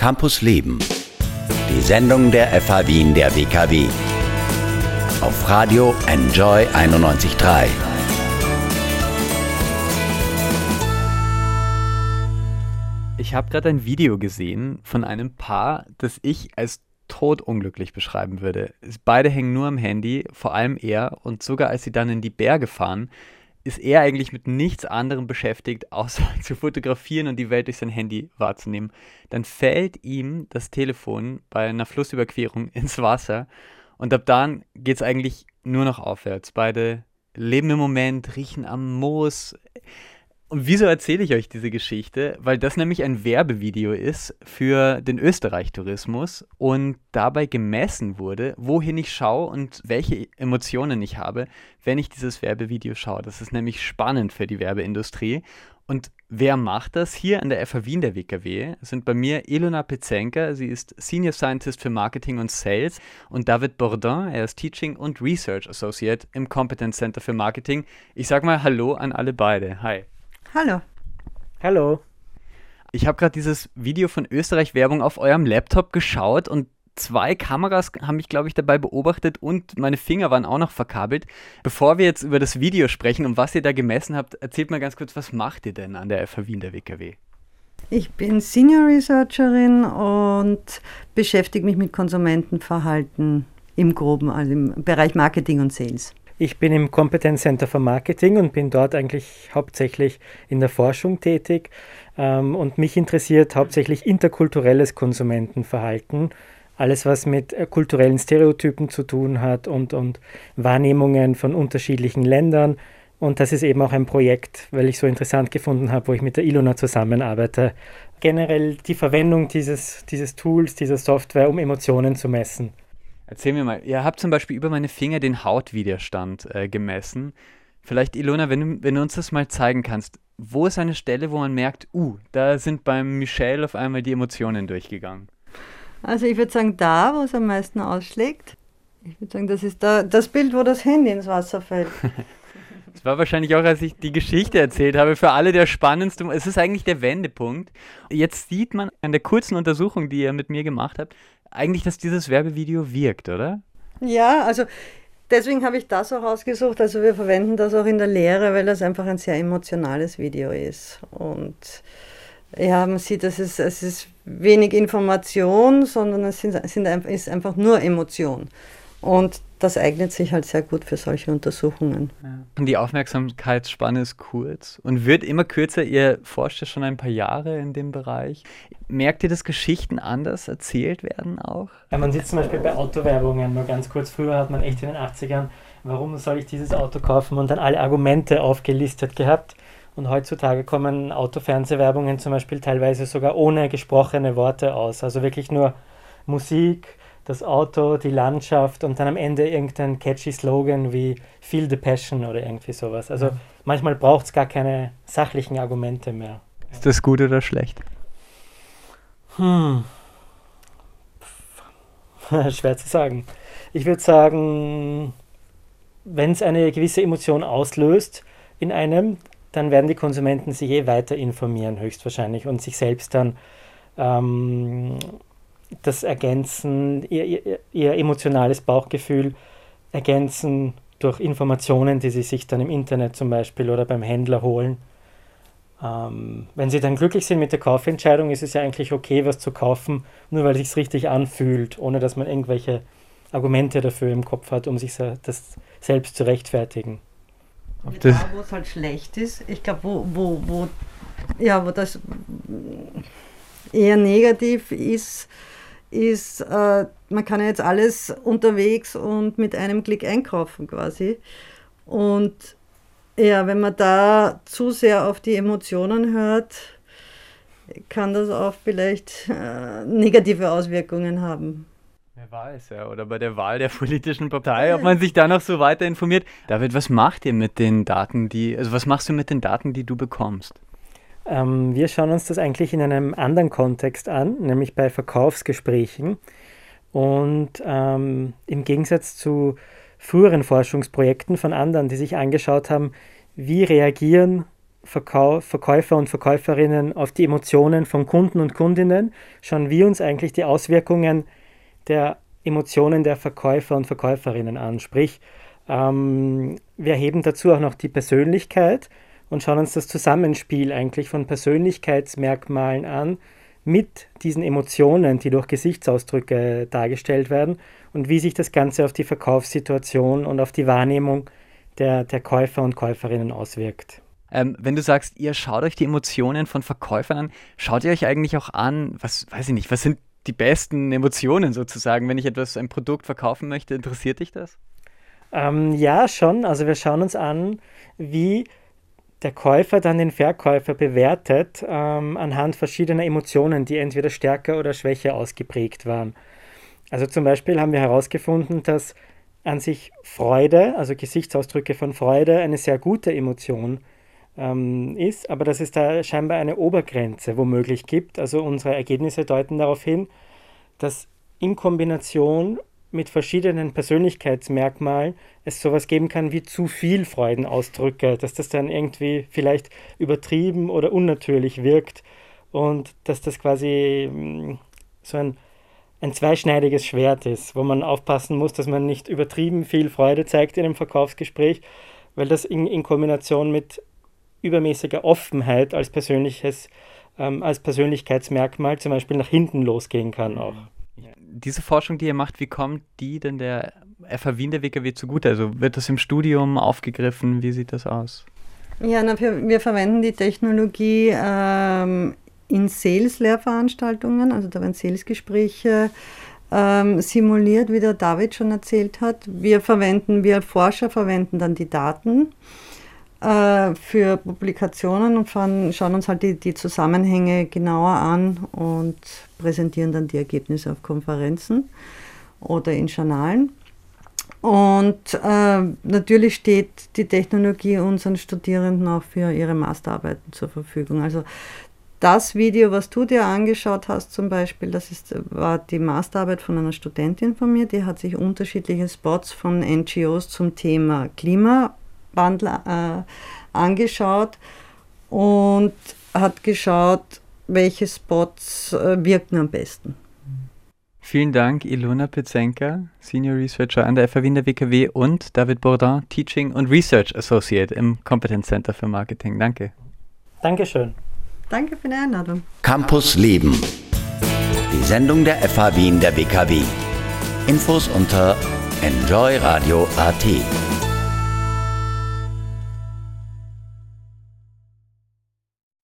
Campus Leben. Die Sendung der FH Wien der WKW. Auf Radio Enjoy 91.3. Ich habe gerade ein Video gesehen von einem Paar, das ich als todunglücklich beschreiben würde. Beide hängen nur am Handy, vor allem er, und sogar als sie dann in die Berge fahren, ist er eigentlich mit nichts anderem beschäftigt, außer zu fotografieren und die Welt durch sein Handy wahrzunehmen. Dann fällt ihm das Telefon bei einer Flussüberquerung ins Wasser und ab dann geht es eigentlich nur noch aufwärts. Beide leben im Moment, riechen am Moos, und wieso erzähle ich euch diese Geschichte? Weil das nämlich ein Werbevideo ist für den Österreich-Tourismus und dabei gemessen wurde, wohin ich schaue und welche Emotionen ich habe, wenn ich dieses Werbevideo schaue. Das ist nämlich spannend für die Werbeindustrie. Und wer macht das? Hier an der FH Wien der WKW sind bei mir Ilona Pezenka, sie ist Senior Scientist für Marketing und Sales und David Bourdin, er ist Teaching und Research Associate im Competence Center für Marketing. Ich sag mal Hallo an alle beide. Hi. Hallo. Hallo. Ich habe gerade dieses Video von Österreich Werbung auf eurem Laptop geschaut und zwei Kameras haben mich, glaube ich, dabei beobachtet und meine Finger waren auch noch verkabelt. Bevor wir jetzt über das Video sprechen und was ihr da gemessen habt, erzählt mal ganz kurz, was macht ihr denn an der FH Wien der WKW? Ich bin Senior Researcherin und beschäftige mich mit Konsumentenverhalten im Groben, also im Bereich Marketing und Sales. Ich bin im Competence Center für Marketing und bin dort eigentlich hauptsächlich in der Forschung tätig. Ähm, und mich interessiert hauptsächlich interkulturelles Konsumentenverhalten. Alles, was mit äh, kulturellen Stereotypen zu tun hat und, und Wahrnehmungen von unterschiedlichen Ländern. Und das ist eben auch ein Projekt, weil ich so interessant gefunden habe, wo ich mit der Ilona zusammenarbeite. Generell die Verwendung dieses, dieses Tools, dieser Software, um Emotionen zu messen. Erzähl mir mal, ihr habt zum Beispiel über meine Finger den Hautwiderstand äh, gemessen. Vielleicht, Ilona, wenn du, wenn du uns das mal zeigen kannst, wo ist eine Stelle, wo man merkt, uh, da sind beim Michel auf einmal die Emotionen durchgegangen? Also ich würde sagen, da, wo es am meisten ausschlägt. Ich würde sagen, das ist da, das Bild, wo das Handy ins Wasser fällt. Das war wahrscheinlich auch, als ich die Geschichte erzählt habe, für alle der spannendste. Es ist eigentlich der Wendepunkt. Jetzt sieht man an der kurzen Untersuchung, die ihr mit mir gemacht habt, eigentlich, dass dieses Werbevideo wirkt, oder? Ja, also deswegen habe ich das auch ausgesucht. Also wir verwenden das auch in der Lehre, weil das einfach ein sehr emotionales Video ist. Und ja, man sieht, es ist, es ist wenig Information, sondern es sind, sind, ist einfach nur Emotion. Und das eignet sich halt sehr gut für solche Untersuchungen. Ja. Die Aufmerksamkeitsspanne ist kurz und wird immer kürzer. Ihr forscht ja schon ein paar Jahre in dem Bereich. Merkt ihr, dass Geschichten anders erzählt werden auch? Ja, man sieht zum Beispiel bei Autowerbungen, nur ganz kurz, früher hat man echt in den 80ern, warum soll ich dieses Auto kaufen und dann alle Argumente aufgelistet gehabt. Und heutzutage kommen Autofernsehwerbungen zum Beispiel teilweise sogar ohne gesprochene Worte aus. Also wirklich nur Musik, das Auto, die Landschaft und dann am Ende irgendein catchy Slogan wie Feel the Passion oder irgendwie sowas. Also ja. manchmal braucht es gar keine sachlichen Argumente mehr. Ist das gut oder schlecht? Hm. Schwer zu sagen. Ich würde sagen, wenn es eine gewisse Emotion auslöst in einem, dann werden die Konsumenten sich eh weiter informieren, höchstwahrscheinlich, und sich selbst dann ähm, das ergänzen, ihr, ihr, ihr, emotionales Bauchgefühl ergänzen durch Informationen, die sie sich dann im Internet zum Beispiel oder beim Händler holen. Ähm, wenn sie dann glücklich sind mit der Kaufentscheidung, ist es ja eigentlich okay, was zu kaufen, nur weil es sich richtig anfühlt, ohne dass man irgendwelche Argumente dafür im Kopf hat, um sich das selbst zu rechtfertigen. Da, wo es halt schlecht ist, ich glaube, wo, wo, wo, ja, wo das eher negativ ist, ist, äh, man kann ja jetzt alles unterwegs und mit einem Klick einkaufen quasi. Und ja, wenn man da zu sehr auf die Emotionen hört, kann das auch vielleicht äh, negative Auswirkungen haben. Wer weiß, ja. Oder bei der Wahl der politischen Partei, ob man sich da noch so weiter informiert. David, was macht ihr mit den Daten, die, also was machst du mit den Daten, die du bekommst? Ähm, wir schauen uns das eigentlich in einem anderen Kontext an, nämlich bei Verkaufsgesprächen. Und ähm, im Gegensatz zu früheren Forschungsprojekten von anderen, die sich angeschaut haben, wie reagieren Verkau Verkäufer und Verkäuferinnen auf die Emotionen von Kunden und Kundinnen, schauen wir uns eigentlich die Auswirkungen der Emotionen der Verkäufer und Verkäuferinnen an. Sprich, ähm, wir heben dazu auch noch die Persönlichkeit und schauen uns das Zusammenspiel eigentlich von Persönlichkeitsmerkmalen an mit diesen Emotionen, die durch Gesichtsausdrücke dargestellt werden und wie sich das Ganze auf die Verkaufssituation und auf die Wahrnehmung der, der Käufer und Käuferinnen auswirkt. Ähm, wenn du sagst, ihr schaut euch die Emotionen von Verkäufern an, schaut ihr euch eigentlich auch an, was weiß ich nicht, was sind die besten Emotionen sozusagen, wenn ich etwas, ein Produkt verkaufen möchte, interessiert dich das? Ähm, ja, schon. Also wir schauen uns an, wie der Käufer dann den Verkäufer bewertet ähm, anhand verschiedener Emotionen, die entweder stärker oder schwächer ausgeprägt waren. Also zum Beispiel haben wir herausgefunden, dass an sich Freude, also Gesichtsausdrücke von Freude, eine sehr gute Emotion ähm, ist, aber dass es da scheinbar eine Obergrenze womöglich gibt. Also unsere Ergebnisse deuten darauf hin, dass in Kombination mit verschiedenen Persönlichkeitsmerkmalen es sowas geben kann wie zu viel Freudenausdrücke, dass das dann irgendwie vielleicht übertrieben oder unnatürlich wirkt und dass das quasi mm, so ein, ein zweischneidiges Schwert ist, wo man aufpassen muss, dass man nicht übertrieben viel Freude zeigt in einem Verkaufsgespräch, weil das in, in Kombination mit übermäßiger Offenheit als persönliches, ähm, als Persönlichkeitsmerkmal zum Beispiel nach hinten losgehen kann auch. Diese Forschung, die ihr macht, wie kommt die denn der FH Wien der WKW zugute? Also wird das im Studium aufgegriffen? Wie sieht das aus? Ja, na, wir, wir, verwenden die Technologie ähm, in Sales-Lehrveranstaltungen, also da werden Sales-Gespräche ähm, simuliert, wie der David schon erzählt hat. Wir verwenden, wir Forscher verwenden dann die Daten äh, für Publikationen und fahren, schauen uns halt die, die Zusammenhänge genauer an und präsentieren dann die Ergebnisse auf Konferenzen oder in Journalen. Und äh, natürlich steht die Technologie unseren Studierenden auch für ihre Masterarbeiten zur Verfügung. Also das Video, was du dir angeschaut hast zum Beispiel, das ist, war die Masterarbeit von einer Studentin von mir, die hat sich unterschiedliche Spots von NGOs zum Thema Klima Wandel äh, angeschaut und hat geschaut, welche Spots äh, wirken am besten. Vielen Dank, Ilona Pezenka, Senior Researcher an der FAW in der WKW und David Bourdin, Teaching und Research Associate im Competence Center für Marketing. Danke. Dankeschön. Danke für die Einladung. Campus Leben. Die Sendung der FH Wien der WKW. Infos unter enjoyradio.at.